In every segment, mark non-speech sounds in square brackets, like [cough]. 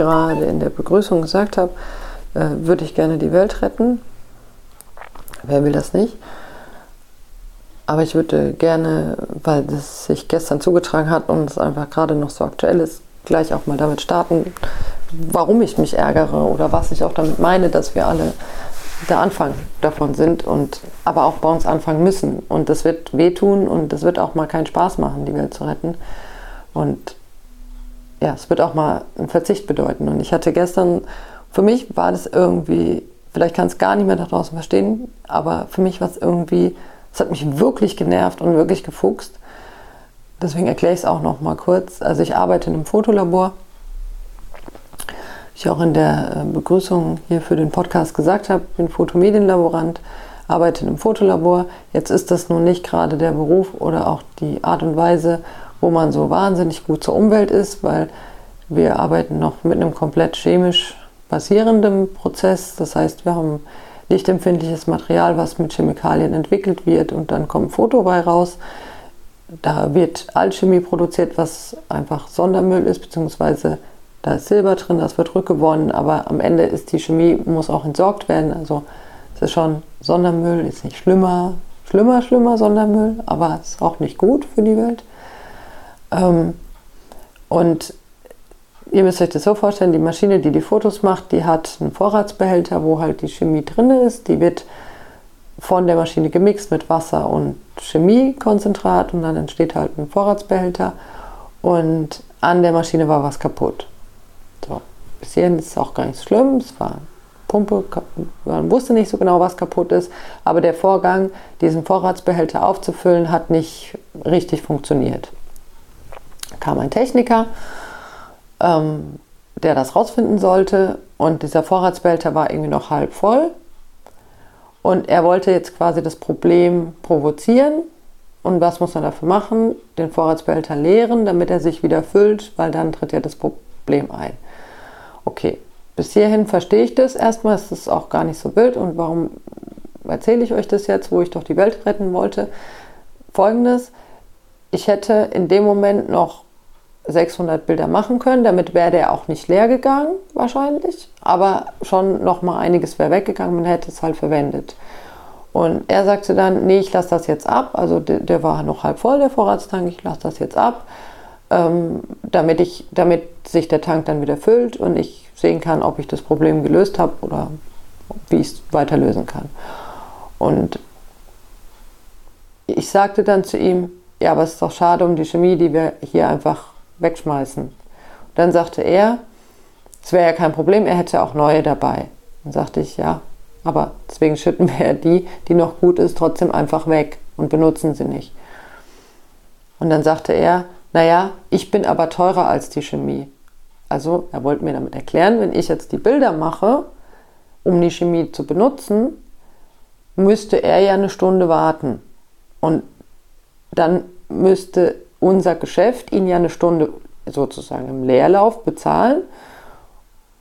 Gerade in der Begrüßung gesagt habe, äh, würde ich gerne die Welt retten. Wer will das nicht? Aber ich würde gerne, weil das sich gestern zugetragen hat und es einfach gerade noch so aktuell ist, gleich auch mal damit starten, warum ich mich ärgere oder was ich auch damit meine, dass wir alle der Anfang davon sind und aber auch bei uns anfangen müssen. Und das wird wehtun und das wird auch mal keinen Spaß machen, die Welt zu retten. Und ja, es wird auch mal einen Verzicht bedeuten. Und ich hatte gestern, für mich war das irgendwie, vielleicht kann es gar nicht mehr da draußen verstehen, aber für mich war es irgendwie, es hat mich wirklich genervt und wirklich gefuchst. Deswegen erkläre ich es auch noch mal kurz. Also ich arbeite in einem Fotolabor. Ich auch in der äh, Begrüßung hier für den Podcast gesagt habe, bin Fotomedienlaborant, arbeite in einem Fotolabor. Jetzt ist das nun nicht gerade der Beruf oder auch die Art und Weise, wo man so wahnsinnig gut zur Umwelt ist, weil wir arbeiten noch mit einem komplett chemisch basierenden Prozess. Das heißt, wir haben lichtempfindliches Material, was mit Chemikalien entwickelt wird und dann kommt ein Foto bei raus. Da wird Alchemie produziert, was einfach Sondermüll ist, beziehungsweise da ist Silber drin, das wird rückgewonnen, aber am Ende ist die Chemie, muss auch entsorgt werden. Also es ist schon Sondermüll, ist nicht schlimmer, schlimmer, schlimmer Sondermüll, aber es ist auch nicht gut für die Welt. Ähm, und ihr müsst euch das so vorstellen, die Maschine, die die Fotos macht, die hat einen Vorratsbehälter, wo halt die Chemie drin ist. Die wird von der Maschine gemixt mit Wasser und Chemiekonzentrat und dann entsteht halt ein Vorratsbehälter und an der Maschine war was kaputt. So, bis hierhin ist es auch gar nicht schlimm, es war Pumpe, man wusste nicht so genau, was kaputt ist, aber der Vorgang, diesen Vorratsbehälter aufzufüllen, hat nicht richtig funktioniert kam ein Techniker, ähm, der das rausfinden sollte und dieser Vorratsbehälter war irgendwie noch halb voll und er wollte jetzt quasi das Problem provozieren und was muss man dafür machen? Den Vorratsbehälter leeren, damit er sich wieder füllt, weil dann tritt ja das Problem ein. Okay, bis hierhin verstehe ich das. Erstmal ist es auch gar nicht so wild und warum erzähle ich euch das jetzt, wo ich doch die Welt retten wollte? Folgendes, ich hätte in dem Moment noch 600 Bilder machen können. Damit wäre der auch nicht leer gegangen, wahrscheinlich. Aber schon noch mal einiges wäre weggegangen, man hätte es halt verwendet. Und er sagte dann, nee, ich lasse das jetzt ab. Also der, der, war noch halb voll, der Vorratstank, ich lasse das jetzt ab, ähm, damit, ich, damit sich der Tank dann wieder füllt und ich sehen kann, ob ich das Problem gelöst habe oder wie ich es weiter lösen kann. Und ich sagte dann zu ihm, ja, aber es ist doch schade um die Chemie, die wir hier einfach wegschmeißen. Und dann sagte er, es wäre ja kein Problem, er hätte auch neue dabei. Dann sagte ich, ja, aber deswegen schütten wir ja die, die noch gut ist, trotzdem einfach weg und benutzen sie nicht. Und dann sagte er, naja, ich bin aber teurer als die Chemie. Also er wollte mir damit erklären, wenn ich jetzt die Bilder mache, um die Chemie zu benutzen, müsste er ja eine Stunde warten. Und dann müsste unser Geschäft ihn ja eine Stunde sozusagen im Leerlauf bezahlen,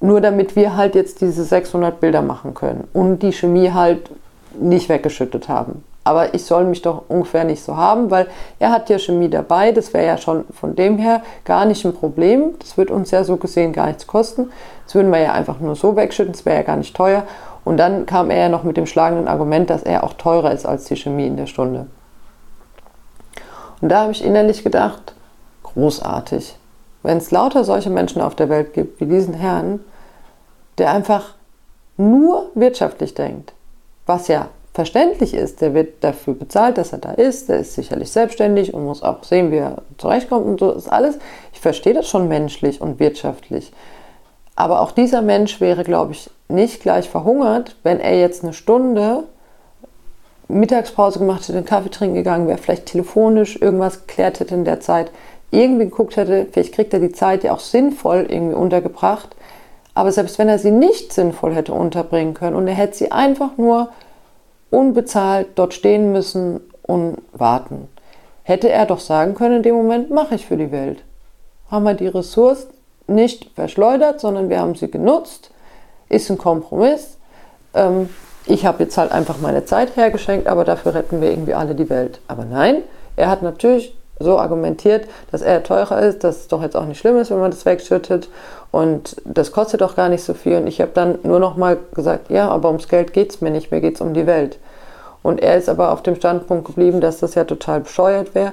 nur damit wir halt jetzt diese 600 Bilder machen können und die Chemie halt nicht weggeschüttet haben. Aber ich soll mich doch ungefähr nicht so haben, weil er hat ja Chemie dabei. Das wäre ja schon von dem her gar nicht ein Problem. Das wird uns ja so gesehen gar nichts kosten. Das würden wir ja einfach nur so wegschütten. Das wäre ja gar nicht teuer. Und dann kam er ja noch mit dem schlagenden Argument, dass er auch teurer ist als die Chemie in der Stunde. Und da habe ich innerlich gedacht, großartig. Wenn es lauter solche Menschen auf der Welt gibt wie diesen Herrn, der einfach nur wirtschaftlich denkt, was ja verständlich ist, der wird dafür bezahlt, dass er da ist, der ist sicherlich selbstständig und muss auch sehen, wie er zurechtkommt und so ist alles. Ich verstehe das schon menschlich und wirtschaftlich. Aber auch dieser Mensch wäre, glaube ich, nicht gleich verhungert, wenn er jetzt eine Stunde Mittagspause gemacht hätte, einen Kaffee trinken gegangen wäre, vielleicht telefonisch irgendwas geklärt hätte in der Zeit, irgendwie geguckt hätte, vielleicht kriegt er die Zeit ja auch sinnvoll irgendwie untergebracht. Aber selbst wenn er sie nicht sinnvoll hätte unterbringen können und er hätte sie einfach nur unbezahlt dort stehen müssen und warten, hätte er doch sagen können, in dem Moment mache ich für die Welt. Haben wir die Ressource nicht verschleudert, sondern wir haben sie genutzt, ist ein Kompromiss. Ähm, ich habe jetzt halt einfach meine Zeit hergeschenkt, aber dafür retten wir irgendwie alle die Welt. Aber nein, er hat natürlich so argumentiert, dass er teurer ist, dass es doch jetzt auch nicht schlimm ist, wenn man das wegschüttet und das kostet doch gar nicht so viel. Und ich habe dann nur noch mal gesagt, ja, aber ums Geld geht es mir nicht, mir geht es um die Welt. Und er ist aber auf dem Standpunkt geblieben, dass das ja total bescheuert wäre,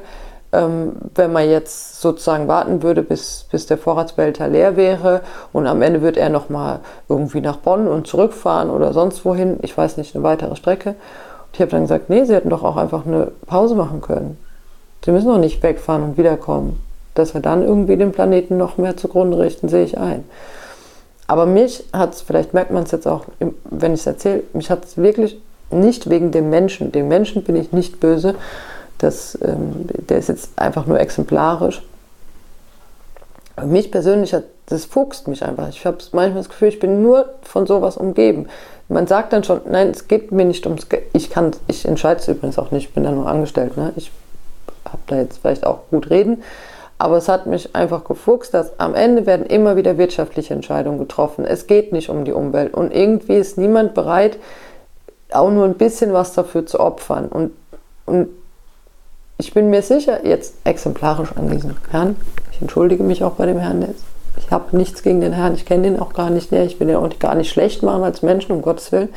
ähm, wenn man jetzt sozusagen warten würde, bis, bis der Vorratsbehälter leer wäre und am Ende wird er noch mal irgendwie nach Bonn und zurückfahren oder sonst wohin, ich weiß nicht, eine weitere Strecke. Und ich habe dann gesagt, nee, sie hätten doch auch einfach eine Pause machen können. Sie müssen doch nicht wegfahren und wiederkommen. Dass wir dann irgendwie den Planeten noch mehr zugrunde richten, sehe ich ein. Aber mich hat es, vielleicht merkt man es jetzt auch, wenn ich es erzähle, mich hat es wirklich nicht wegen dem Menschen. Dem Menschen bin ich nicht böse. Das, ähm, der ist jetzt einfach nur exemplarisch. Aber mich persönlich hat, das fuchst mich einfach. Ich habe manchmal das Gefühl, ich bin nur von sowas umgeben. Man sagt dann schon, nein, es geht mir nicht ums Geld. Ich ich entscheide es übrigens auch nicht, ich bin da nur angestellt. Ne? Ich habe da jetzt vielleicht auch gut reden. Aber es hat mich einfach gefuchst, dass am Ende werden immer wieder wirtschaftliche Entscheidungen getroffen. Es geht nicht um die Umwelt. Und irgendwie ist niemand bereit, auch nur ein bisschen was dafür zu opfern. Und, und ich bin mir sicher, jetzt exemplarisch an diesem Herrn, ich entschuldige mich auch bei dem Herrn, ich habe nichts gegen den Herrn, ich kenne den auch gar nicht näher, ich will den auch gar nicht schlecht machen als Menschen, um Gottes Willen.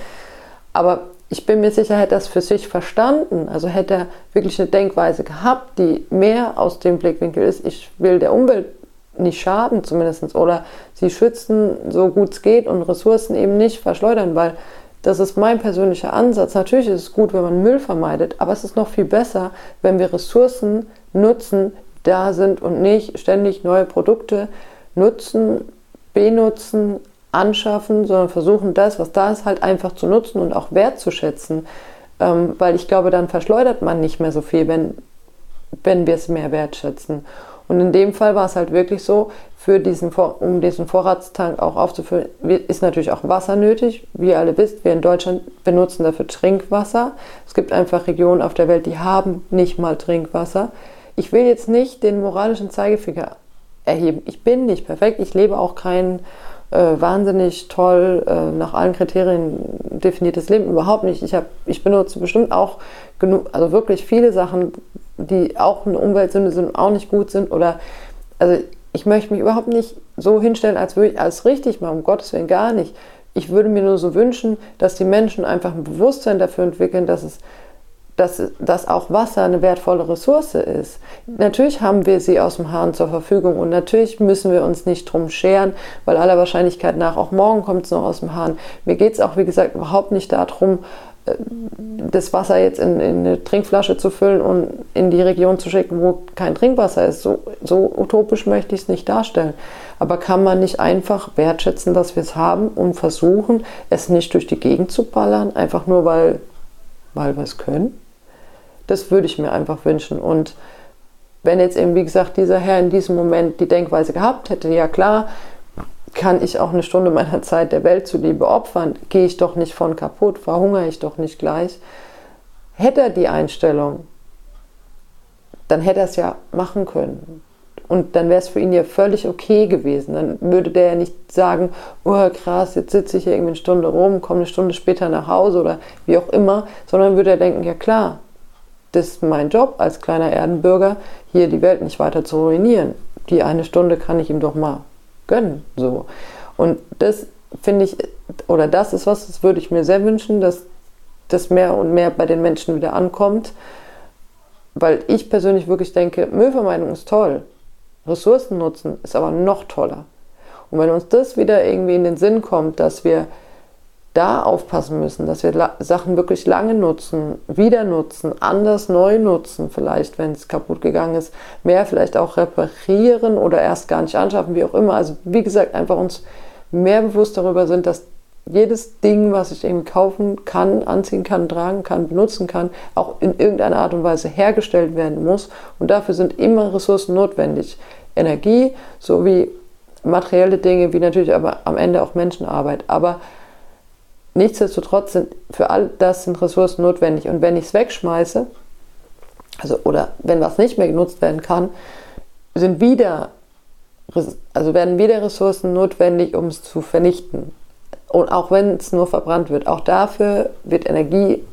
Aber ich bin mir sicher, hätte er es für sich verstanden, also hätte er wirklich eine Denkweise gehabt, die mehr aus dem Blickwinkel ist, ich will der Umwelt nicht schaden zumindest oder sie schützen, so gut es geht und Ressourcen eben nicht verschleudern, weil das ist mein persönlicher Ansatz. Natürlich ist es gut, wenn man Müll vermeidet, aber es ist noch viel besser, wenn wir Ressourcen nutzen, da sind und nicht ständig neue Produkte nutzen, benutzen, anschaffen, sondern versuchen das, was da ist, halt einfach zu nutzen und auch wertzuschätzen. Ähm, weil ich glaube, dann verschleudert man nicht mehr so viel, wenn, wenn wir es mehr wertschätzen. Und in dem Fall war es halt wirklich so, für diesen, um diesen Vorratstank auch aufzufüllen, ist natürlich auch Wasser nötig. Wie ihr alle wisst, wir in Deutschland benutzen dafür Trinkwasser. Es gibt einfach Regionen auf der Welt, die haben nicht mal Trinkwasser. Ich will jetzt nicht den moralischen Zeigefinger erheben. Ich bin nicht perfekt. Ich lebe auch kein äh, wahnsinnig toll äh, nach allen Kriterien definiertes Leben. Überhaupt nicht. Ich, hab, ich benutze bestimmt auch genug, also wirklich viele Sachen, die auch eine Umweltsünde sind, auch nicht gut sind. Oder also ich möchte mich überhaupt nicht so hinstellen, als würde ich alles richtig machen, um Gottes Willen gar nicht. Ich würde mir nur so wünschen, dass die Menschen einfach ein Bewusstsein dafür entwickeln, dass es dass, dass auch Wasser eine wertvolle Ressource ist. Natürlich haben wir sie aus dem Hahn zur Verfügung und natürlich müssen wir uns nicht drum scheren, weil aller Wahrscheinlichkeit nach auch morgen kommt es noch aus dem Hahn. Mir geht es auch, wie gesagt, überhaupt nicht darum, das Wasser jetzt in, in, eine Trinkflasche zu füllen und in die Region zu schicken, wo kein Trinkwasser ist. So, so utopisch möchte ich es nicht darstellen. Aber kann man nicht einfach wertschätzen, dass wir es haben und versuchen, es nicht durch die Gegend zu ballern, einfach nur weil, weil wir es können? Das würde ich mir einfach wünschen. Und wenn jetzt eben, wie gesagt, dieser Herr in diesem Moment die Denkweise gehabt hätte, ja klar, kann ich auch eine Stunde meiner [laughs] Zeit der Welt zuliebe opfern? Gehe ich doch nicht von kaputt, verhungere ich doch nicht gleich. Hätte er die Einstellung, dann hätte er es ja machen können. Und dann wäre es für ihn ja völlig okay gewesen. Dann würde der ja nicht sagen, oh krass, jetzt sitze ich hier irgendwie eine Stunde rum, komme eine Stunde später nach Hause oder wie auch immer, sondern würde er denken, ja klar, das ist mein Job als kleiner Erdenbürger, hier die Welt nicht weiter zu ruinieren. Die eine Stunde kann ich ihm doch mal gönnen. So. Und das finde ich, oder das ist was, das würde ich mir sehr wünschen, dass das mehr und mehr bei den Menschen wieder ankommt. Weil ich persönlich wirklich denke, Müllvermeidung ist toll. Ressourcen nutzen ist aber noch toller. Und wenn uns das wieder irgendwie in den Sinn kommt, dass wir da aufpassen müssen, dass wir Sachen wirklich lange nutzen, wieder nutzen, anders neu nutzen, vielleicht, wenn es kaputt gegangen ist, mehr vielleicht auch reparieren oder erst gar nicht anschaffen, wie auch immer. Also wie gesagt, einfach uns mehr bewusst darüber sind, dass jedes Ding, was ich eben kaufen kann, anziehen kann, tragen kann, benutzen kann, auch in irgendeiner Art und Weise hergestellt werden muss. Und dafür sind immer Ressourcen notwendig. Energie sowie materielle Dinge, wie natürlich aber am Ende auch Menschenarbeit. Aber Nichtsdestotrotz sind für all das sind Ressourcen notwendig. Und wenn ich es wegschmeiße, also oder wenn was nicht mehr genutzt werden kann, sind wieder, also werden wieder Ressourcen notwendig, um es zu vernichten. Und auch wenn es nur verbrannt wird, auch dafür wird Energie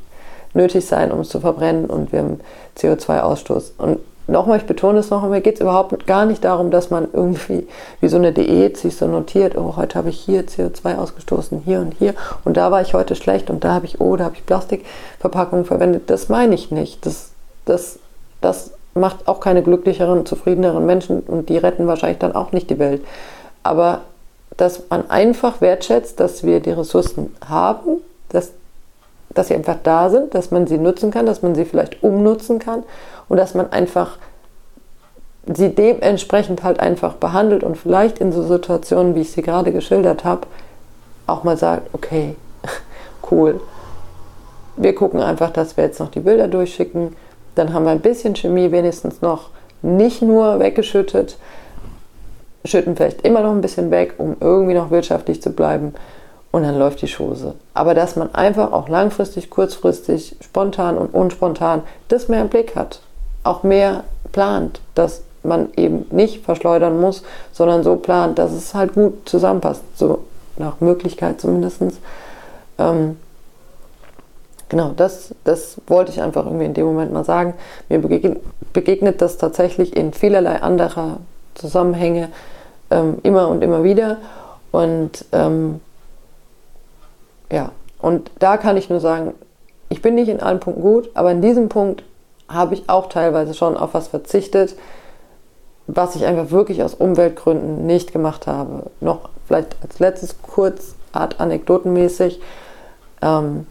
nötig sein, um es zu verbrennen und wir haben CO2-Ausstoß. Und nochmal, ich betone es noch einmal, geht es überhaupt gar nicht darum, dass man irgendwie wie so eine Diät sich so notiert, oh, heute habe ich hier CO2 ausgestoßen, hier und hier und da war ich heute schlecht und da habe ich, oh, da habe ich Plastikverpackungen verwendet. Das meine ich nicht. Das, das, das macht auch keine glücklicheren, zufriedeneren Menschen und die retten wahrscheinlich dann auch nicht die Welt. Aber dass man einfach wertschätzt, dass wir die Ressourcen haben, dass, dass sie einfach da sind, dass man sie nutzen kann, dass man sie vielleicht umnutzen kann und dass man einfach sie dementsprechend halt einfach behandelt und vielleicht in so Situationen, wie ich sie gerade geschildert habe, auch mal sagt, okay, [laughs] cool, wir gucken einfach, dass wir jetzt noch die Bilder durchschicken, dann haben wir ein bisschen Chemie wenigstens noch nicht nur weggeschüttet, schütten vielleicht immer noch ein bisschen weg, um irgendwie noch wirtschaftlich zu bleiben und dann läuft die Chose. Aber dass man einfach auch langfristig, kurzfristig, spontan und unspontan das mehr im Blick hat auch mehr plant, dass man eben nicht verschleudern muss, sondern so plant, dass es halt gut zusammenpasst, so nach Möglichkeit zumindest. Ähm, genau, das, das wollte ich einfach irgendwie in dem Moment mal sagen. Mir begegnet, begegnet das tatsächlich in vielerlei anderer Zusammenhänge ähm, immer und immer wieder. Und ähm, ja, und da kann ich nur sagen, ich bin nicht in allen Punkten gut, aber in diesem Punkt habe ich auch teilweise schon auf was verzichtet, was ich einfach wirklich aus Umweltgründen nicht gemacht habe. Noch vielleicht als letztes kurz, Art anekdotenmäßig. Ähm,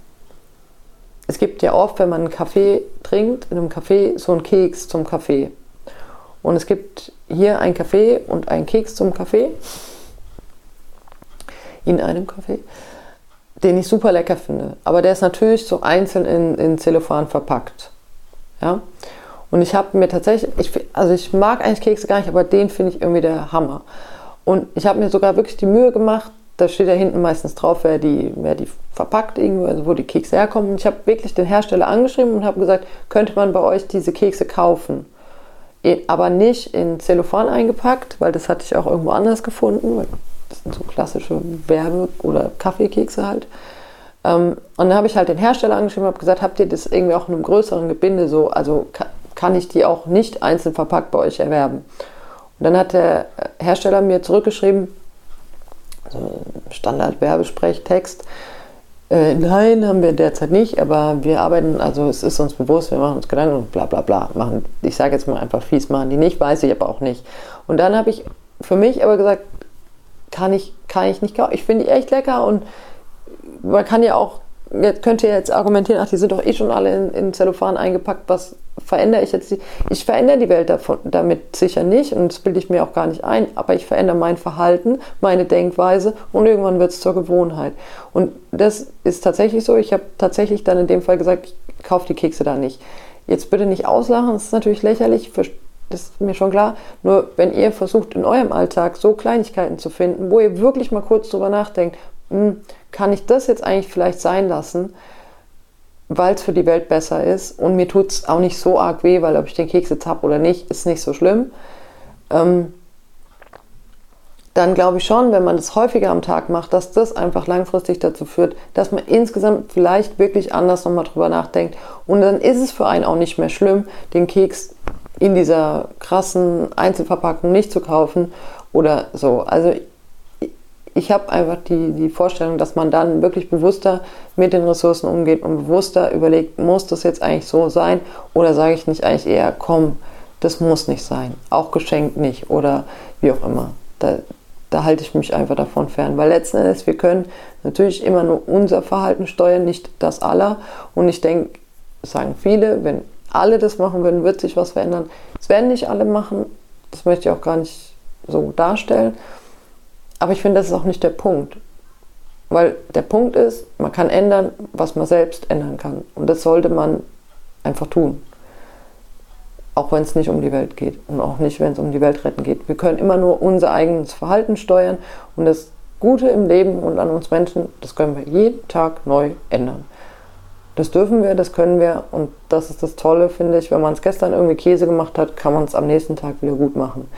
es gibt ja oft, wenn man einen Kaffee trinkt, in einem Kaffee so einen Keks zum Kaffee. Und es gibt hier einen Kaffee und einen Keks zum Kaffee. In einem Kaffee. Den ich super lecker finde. Aber der ist natürlich so einzeln in, in Zellophan verpackt. Ja? Und ich habe mir tatsächlich, ich, also ich mag eigentlich Kekse gar nicht, aber den finde ich irgendwie der Hammer. Und ich habe mir sogar wirklich die Mühe gemacht, da steht ja hinten meistens drauf, wer die, wer die verpackt irgendwo, also wo die Kekse herkommen. Und ich habe wirklich den Hersteller angeschrieben und habe gesagt, könnte man bei euch diese Kekse kaufen? Aber nicht in Zellophan eingepackt, weil das hatte ich auch irgendwo anders gefunden. Das sind so klassische Werbe- oder Kaffeekekse halt. Ähm, und dann habe ich halt den Hersteller angeschrieben und habe gesagt, habt ihr das irgendwie auch in einem größeren Gebinde so, also kann ich die auch nicht einzeln verpackt bei euch erwerben? Und dann hat der Hersteller mir zurückgeschrieben, also Standard-Werbesprechttext, äh, nein, haben wir derzeit nicht, aber wir arbeiten, also es ist uns bewusst, wir machen uns Gedanken und bla bla bla. Machen, ich sage jetzt mal einfach fies, machen die nicht, weiß ich aber auch nicht. Und dann habe ich für mich aber gesagt, kann ich, kann ich nicht kaufen. Ich finde die echt lecker und man kann ja auch, könnte jetzt argumentieren, ach, die sind doch eh schon alle in, in Zellophan eingepackt, was verändere ich jetzt? Ich verändere die Welt davon, damit sicher nicht und das bilde ich mir auch gar nicht ein, aber ich verändere mein Verhalten, meine Denkweise und irgendwann wird es zur Gewohnheit. Und das ist tatsächlich so. Ich habe tatsächlich dann in dem Fall gesagt, ich kaufe die Kekse da nicht. Jetzt bitte nicht auslachen, das ist natürlich lächerlich, das ist mir schon klar. Nur wenn ihr versucht, in eurem Alltag so Kleinigkeiten zu finden, wo ihr wirklich mal kurz drüber nachdenkt, hm, kann ich das jetzt eigentlich vielleicht sein lassen, weil es für die Welt besser ist und mir tut es auch nicht so arg weh, weil ob ich den Keks jetzt habe oder nicht, ist nicht so schlimm. Ähm, dann glaube ich schon, wenn man das häufiger am Tag macht, dass das einfach langfristig dazu führt, dass man insgesamt vielleicht wirklich anders nochmal drüber nachdenkt. Und dann ist es für einen auch nicht mehr schlimm, den Keks in dieser krassen Einzelverpackung nicht zu kaufen oder so. Also ich habe einfach die, die Vorstellung, dass man dann wirklich bewusster mit den Ressourcen umgeht und bewusster überlegt, muss das jetzt eigentlich so sein oder sage ich nicht eigentlich eher, komm, das muss nicht sein, auch geschenkt nicht oder wie auch immer. Da, da halte ich mich einfach davon fern, weil letzten Endes, wir können natürlich immer nur unser Verhalten steuern, nicht das aller. Und ich denke, sagen viele, wenn alle das machen würden, wird sich was verändern. Das werden nicht alle machen, das möchte ich auch gar nicht so darstellen. Aber ich finde, das ist auch nicht der Punkt. Weil der Punkt ist, man kann ändern, was man selbst ändern kann. Und das sollte man einfach tun. Auch wenn es nicht um die Welt geht und auch nicht, wenn es um die Welt retten geht. Wir können immer nur unser eigenes Verhalten steuern und das Gute im Leben und an uns Menschen, das können wir jeden Tag neu ändern. Das dürfen wir, das können wir und das ist das Tolle, finde ich. Wenn man es gestern irgendwie Käse gemacht hat, kann man es am nächsten Tag wieder gut machen.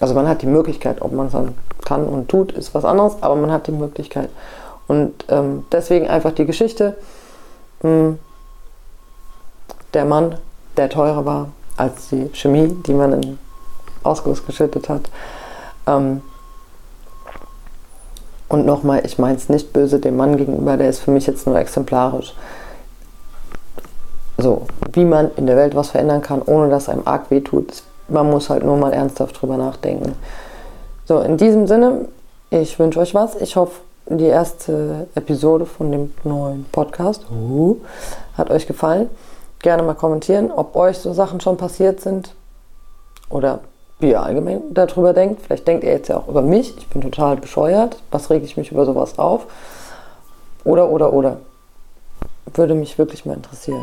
Also man hat die Möglichkeit, ob man es dann kann und tut, ist was anderes, aber man hat die Möglichkeit. Und ähm, deswegen einfach die Geschichte. Hm, der Mann, der teurer war, als die Chemie, die man in Ausguss geschüttet hat. Ähm, und nochmal, ich meine es nicht böse dem Mann gegenüber, der ist für mich jetzt nur exemplarisch. So, wie man in der Welt was verändern kann, ohne dass einem arg wehtut. Man muss halt nur mal ernsthaft drüber nachdenken. So, in diesem Sinne, ich wünsche euch was. Ich hoffe, die erste Episode von dem neuen Podcast uh, hat euch gefallen. Gerne mal kommentieren, ob euch so Sachen schon passiert sind oder wie ihr allgemein darüber denkt. Vielleicht denkt ihr jetzt ja auch über mich. Ich bin total bescheuert. Was rege ich mich über sowas auf? Oder, oder, oder. Würde mich wirklich mal interessieren.